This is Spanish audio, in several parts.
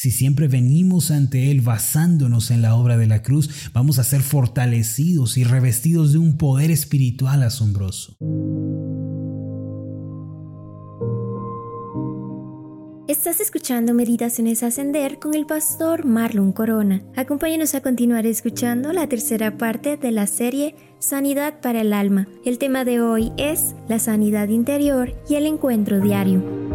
Si siempre venimos ante Él basándonos en la obra de la cruz, vamos a ser fortalecidos y revestidos de un poder espiritual asombroso. Estás escuchando Meditaciones Ascender con el pastor Marlon Corona. Acompáñanos a continuar escuchando la tercera parte de la serie Sanidad para el Alma. El tema de hoy es la sanidad interior y el encuentro diario.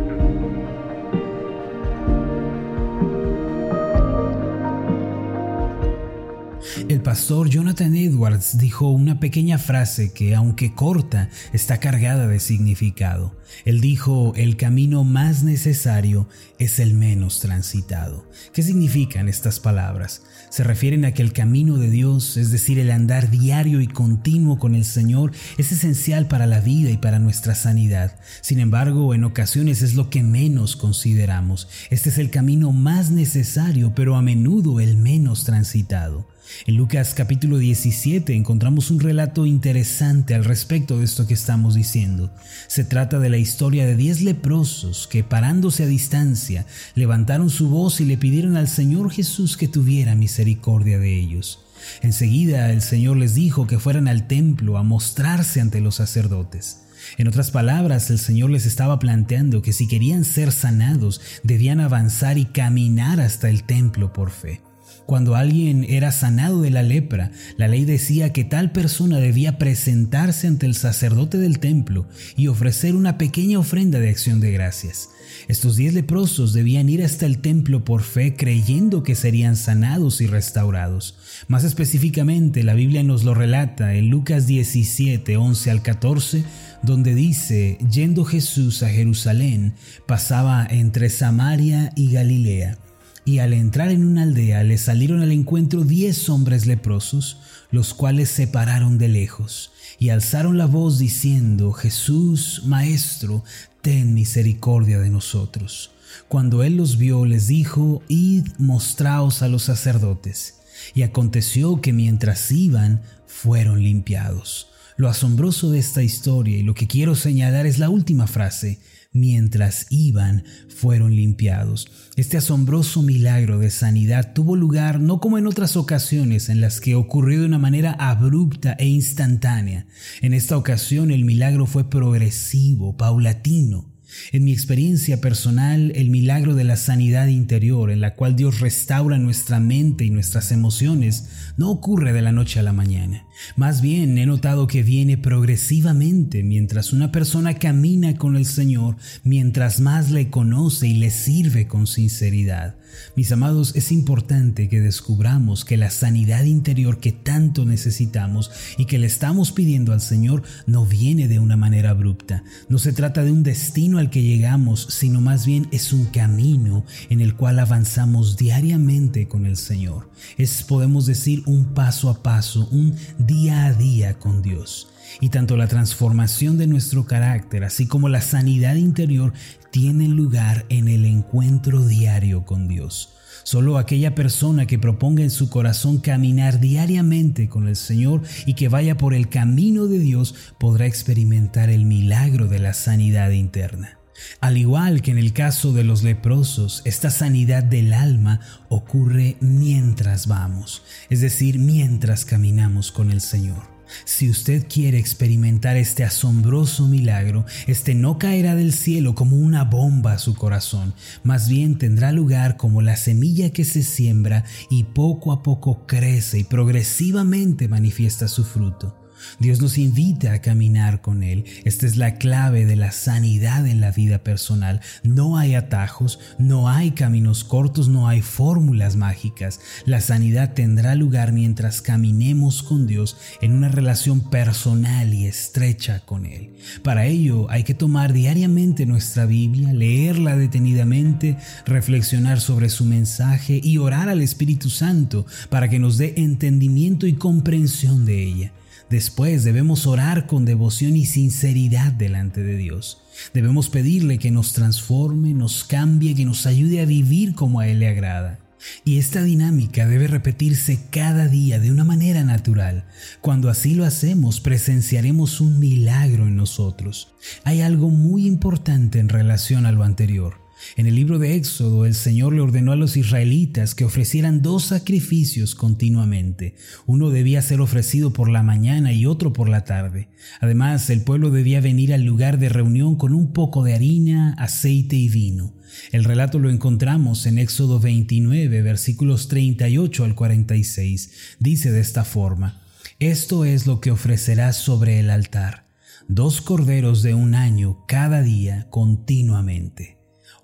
El pastor Jonathan Edwards dijo una pequeña frase que, aunque corta, está cargada de significado. Él dijo, el camino más necesario es el menos transitado. ¿Qué significan estas palabras? Se refieren a que el camino de Dios, es decir, el andar diario y continuo con el Señor, es esencial para la vida y para nuestra sanidad. Sin embargo, en ocasiones es lo que menos consideramos. Este es el camino más necesario, pero a menudo el menos transitado. En Lucas capítulo 17 encontramos un relato interesante al respecto de esto que estamos diciendo. Se trata de la historia de diez leprosos que parándose a distancia levantaron su voz y le pidieron al Señor Jesús que tuviera misericordia de ellos. Enseguida el Señor les dijo que fueran al templo a mostrarse ante los sacerdotes. En otras palabras, el Señor les estaba planteando que si querían ser sanados, debían avanzar y caminar hasta el templo por fe. Cuando alguien era sanado de la lepra, la ley decía que tal persona debía presentarse ante el sacerdote del templo y ofrecer una pequeña ofrenda de acción de gracias. Estos diez leprosos debían ir hasta el templo por fe creyendo que serían sanados y restaurados. Más específicamente, la Biblia nos lo relata en Lucas 17, 11 al 14, donde dice, yendo Jesús a Jerusalén, pasaba entre Samaria y Galilea y al entrar en una aldea le salieron al encuentro diez hombres leprosos, los cuales se pararon de lejos y alzaron la voz diciendo, Jesús, Maestro, ten misericordia de nosotros. Cuando él los vio, les dijo, Id, mostraos a los sacerdotes. Y aconteció que mientras iban, fueron limpiados. Lo asombroso de esta historia y lo que quiero señalar es la última frase, mientras iban fueron limpiados. Este asombroso milagro de sanidad tuvo lugar no como en otras ocasiones en las que ocurrió de una manera abrupta e instantánea. En esta ocasión el milagro fue progresivo, paulatino. En mi experiencia personal, el milagro de la sanidad interior, en la cual Dios restaura nuestra mente y nuestras emociones, no ocurre de la noche a la mañana. Más bien he notado que viene progresivamente mientras una persona camina con el Señor, mientras más le conoce y le sirve con sinceridad. Mis amados, es importante que descubramos que la sanidad interior que tanto necesitamos y que le estamos pidiendo al Señor no viene de una manera abrupta. No se trata de un destino al que llegamos, sino más bien es un camino en el cual avanzamos diariamente con el Señor. Es, podemos decir, un paso a paso, un día a día con Dios. Y tanto la transformación de nuestro carácter, así como la sanidad interior, tienen lugar en el encuentro diario con Dios. Solo aquella persona que proponga en su corazón caminar diariamente con el Señor y que vaya por el camino de Dios podrá experimentar el milagro de la sanidad interna. Al igual que en el caso de los leprosos, esta sanidad del alma ocurre mientras vamos, es decir, mientras caminamos con el Señor. Si usted quiere experimentar este asombroso milagro, este no caerá del cielo como una bomba a su corazón, más bien tendrá lugar como la semilla que se siembra y poco a poco crece y progresivamente manifiesta su fruto. Dios nos invita a caminar con Él. Esta es la clave de la sanidad en la vida personal. No hay atajos, no hay caminos cortos, no hay fórmulas mágicas. La sanidad tendrá lugar mientras caminemos con Dios en una relación personal y estrecha con Él. Para ello hay que tomar diariamente nuestra Biblia, leerla detenidamente, reflexionar sobre su mensaje y orar al Espíritu Santo para que nos dé entendimiento y comprensión de ella. Después debemos orar con devoción y sinceridad delante de Dios. Debemos pedirle que nos transforme, nos cambie, que nos ayude a vivir como a Él le agrada. Y esta dinámica debe repetirse cada día de una manera natural. Cuando así lo hacemos, presenciaremos un milagro en nosotros. Hay algo muy importante en relación a lo anterior. En el libro de Éxodo, el Señor le ordenó a los israelitas que ofrecieran dos sacrificios continuamente. Uno debía ser ofrecido por la mañana y otro por la tarde. Además, el pueblo debía venir al lugar de reunión con un poco de harina, aceite y vino. El relato lo encontramos en Éxodo 29, versículos 38 al 46. Dice de esta forma, Esto es lo que ofrecerás sobre el altar, dos corderos de un año cada día continuamente.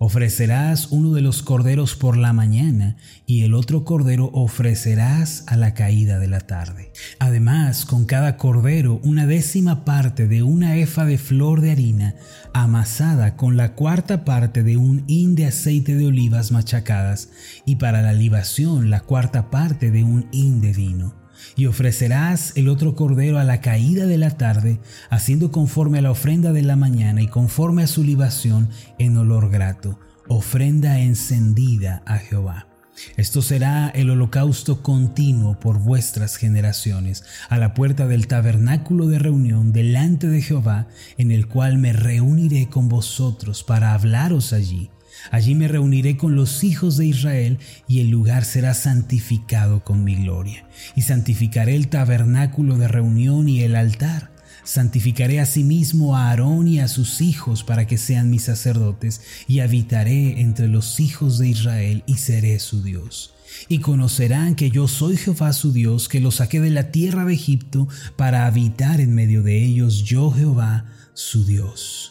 Ofrecerás uno de los corderos por la mañana y el otro cordero ofrecerás a la caída de la tarde. Además, con cada cordero una décima parte de una efa de flor de harina amasada con la cuarta parte de un hin de aceite de olivas machacadas y para la libación la cuarta parte de un hin de vino y ofrecerás el otro cordero a la caída de la tarde, haciendo conforme a la ofrenda de la mañana y conforme a su libación en olor grato, ofrenda encendida a Jehová. Esto será el holocausto continuo por vuestras generaciones, a la puerta del tabernáculo de reunión delante de Jehová, en el cual me reuniré con vosotros para hablaros allí Allí me reuniré con los hijos de Israel y el lugar será santificado con mi gloria. Y santificaré el tabernáculo de reunión y el altar. Santificaré asimismo a Aarón y a sus hijos para que sean mis sacerdotes, y habitaré entre los hijos de Israel y seré su Dios. Y conocerán que yo soy Jehová su Dios, que los saqué de la tierra de Egipto para habitar en medio de ellos, yo Jehová su Dios.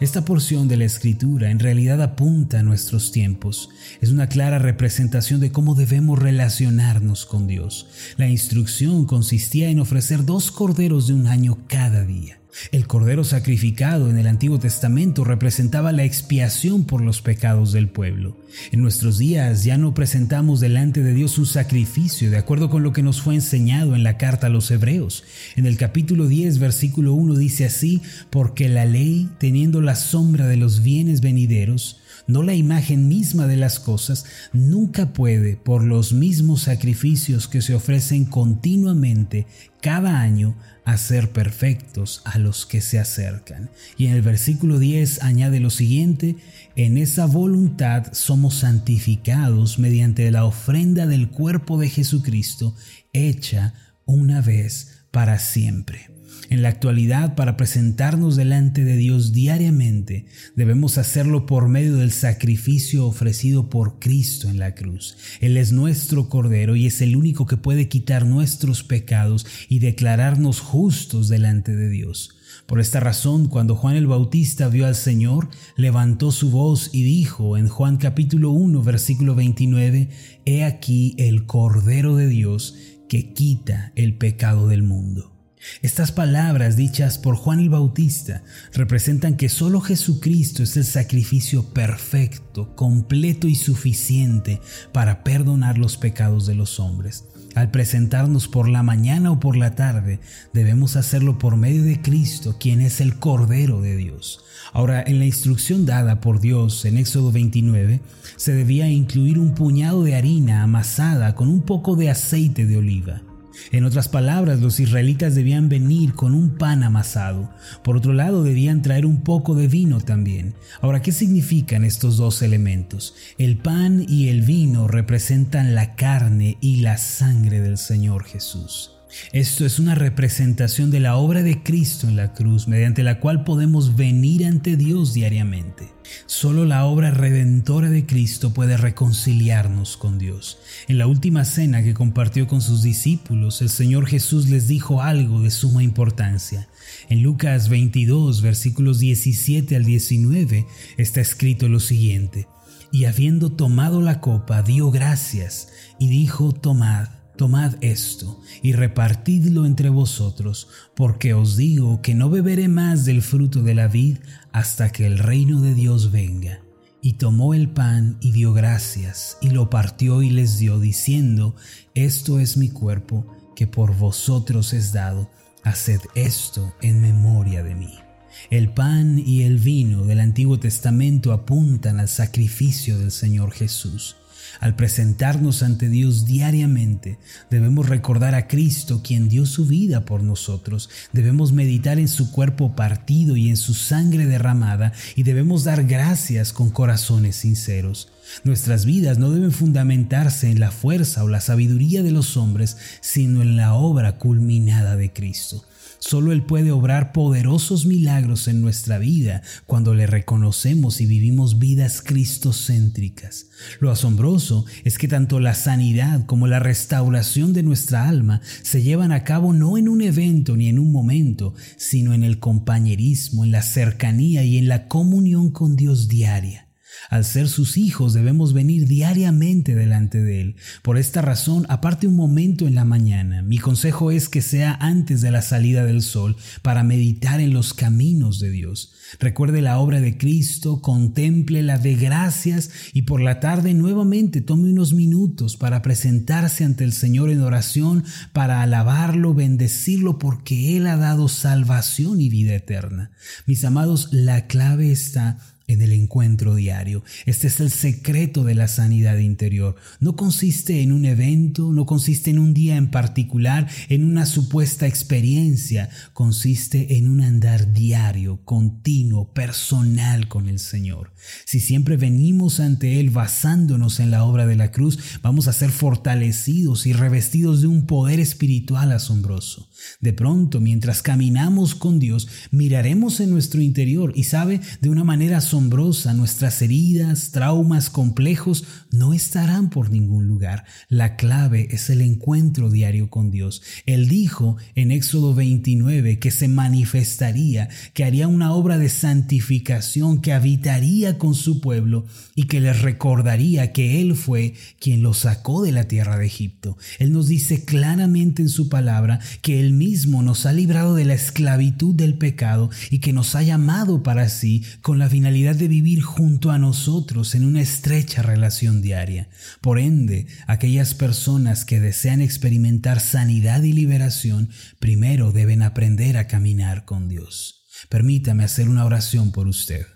Esta porción de la escritura en realidad apunta a nuestros tiempos. Es una clara representación de cómo debemos relacionarnos con Dios. La instrucción consistía en ofrecer dos corderos de un año cada día. El cordero sacrificado en el Antiguo Testamento representaba la expiación por los pecados del pueblo. En nuestros días ya no presentamos delante de Dios un sacrificio de acuerdo con lo que nos fue enseñado en la carta a los Hebreos. En el capítulo 10, versículo 1 dice así, porque la ley, teniendo la sombra de los bienes venideros, no la imagen misma de las cosas, nunca puede, por los mismos sacrificios que se ofrecen continuamente cada año, hacer perfectos a los que se acercan. Y en el versículo 10 añade lo siguiente, en esa voluntad somos santificados mediante la ofrenda del cuerpo de Jesucristo, hecha una vez para siempre. En la actualidad, para presentarnos delante de Dios diariamente, debemos hacerlo por medio del sacrificio ofrecido por Cristo en la cruz. Él es nuestro Cordero y es el único que puede quitar nuestros pecados y declararnos justos delante de Dios. Por esta razón, cuando Juan el Bautista vio al Señor, levantó su voz y dijo en Juan capítulo 1 versículo 29, He aquí el Cordero de Dios que quita el pecado del mundo. Estas palabras dichas por Juan el Bautista representan que solo Jesucristo es el sacrificio perfecto, completo y suficiente para perdonar los pecados de los hombres. Al presentarnos por la mañana o por la tarde, debemos hacerlo por medio de Cristo, quien es el Cordero de Dios. Ahora, en la instrucción dada por Dios en Éxodo 29, se debía incluir un puñado de harina amasada con un poco de aceite de oliva. En otras palabras, los israelitas debían venir con un pan amasado. Por otro lado, debían traer un poco de vino también. Ahora, ¿qué significan estos dos elementos? El pan y el vino representan la carne y la sangre del Señor Jesús. Esto es una representación de la obra de Cristo en la cruz, mediante la cual podemos venir ante Dios diariamente. Solo la obra redentora de Cristo puede reconciliarnos con Dios. En la última cena que compartió con sus discípulos, el Señor Jesús les dijo algo de suma importancia. En Lucas 22, versículos 17 al 19, está escrito lo siguiente. Y habiendo tomado la copa, dio gracias y dijo, tomad Tomad esto y repartidlo entre vosotros, porque os digo que no beberé más del fruto de la vid hasta que el reino de Dios venga. Y tomó el pan y dio gracias, y lo partió y les dio, diciendo, Esto es mi cuerpo, que por vosotros es dado, haced esto en memoria de mí. El pan y el vino del Antiguo Testamento apuntan al sacrificio del Señor Jesús. Al presentarnos ante Dios diariamente, debemos recordar a Cristo quien dio su vida por nosotros. Debemos meditar en su cuerpo partido y en su sangre derramada y debemos dar gracias con corazones sinceros. Nuestras vidas no deben fundamentarse en la fuerza o la sabiduría de los hombres, sino en la obra culminada de Cristo. Solo Él puede obrar poderosos milagros en nuestra vida cuando le reconocemos y vivimos vidas cristocéntricas. Lo asombroso es que tanto la sanidad como la restauración de nuestra alma se llevan a cabo no en un evento ni en un momento, sino en el compañerismo, en la cercanía y en la comunión con Dios diaria. Al ser sus hijos debemos venir diariamente delante de Él. Por esta razón, aparte un momento en la mañana, mi consejo es que sea antes de la salida del sol para meditar en los caminos de Dios. Recuerde la obra de Cristo, contemple la de gracias y por la tarde nuevamente tome unos minutos para presentarse ante el Señor en oración, para alabarlo, bendecirlo, porque Él ha dado salvación y vida eterna. Mis amados, la clave está en el encuentro diario. Este es el secreto de la sanidad interior. No consiste en un evento, no consiste en un día en particular, en una supuesta experiencia. Consiste en un andar diario, continuo, personal con el Señor. Si siempre venimos ante Él basándonos en la obra de la cruz, vamos a ser fortalecidos y revestidos de un poder espiritual asombroso. De pronto, mientras caminamos con Dios, miraremos en nuestro interior y sabe, de una manera asombrosa, nuestras heridas, traumas complejos no estarán por ningún lugar. La clave es el encuentro diario con Dios. Él dijo en Éxodo 29 que se manifestaría, que haría una obra de santificación, que habitaría con su pueblo y que les recordaría que Él fue quien los sacó de la tierra de Egipto. Él nos dice claramente en su palabra que Él mismo nos ha librado de la esclavitud del pecado y que nos ha llamado para sí con la finalidad de vivir junto a nosotros en una estrecha relación diaria. Por ende, aquellas personas que desean experimentar sanidad y liberación, primero deben aprender a caminar con Dios. Permítame hacer una oración por usted.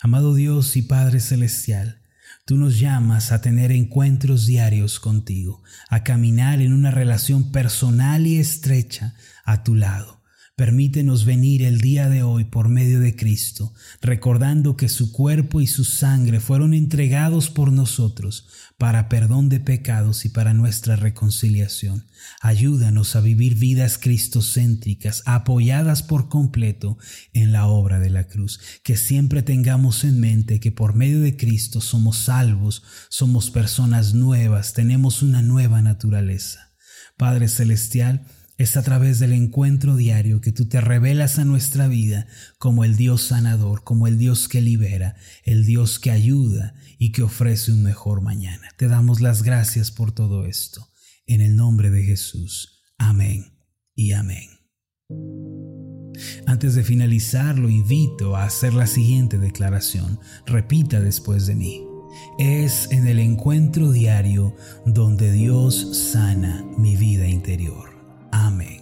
Amado Dios y Padre Celestial, Tú nos llamas a tener encuentros diarios contigo, a caminar en una relación personal y estrecha a tu lado. Permítenos venir el día de hoy por medio de Cristo, recordando que su cuerpo y su sangre fueron entregados por nosotros para perdón de pecados y para nuestra reconciliación. Ayúdanos a vivir vidas cristocéntricas, apoyadas por completo en la obra de la cruz. Que siempre tengamos en mente que por medio de Cristo somos salvos, somos personas nuevas, tenemos una nueva naturaleza. Padre Celestial, es a través del encuentro diario que tú te revelas a nuestra vida como el Dios sanador, como el Dios que libera, el Dios que ayuda y que ofrece un mejor mañana. Te damos las gracias por todo esto. En el nombre de Jesús. Amén y amén. Antes de finalizar, lo invito a hacer la siguiente declaración. Repita después de mí. Es en el encuentro diario donde Dios sana mi vida interior. Amém.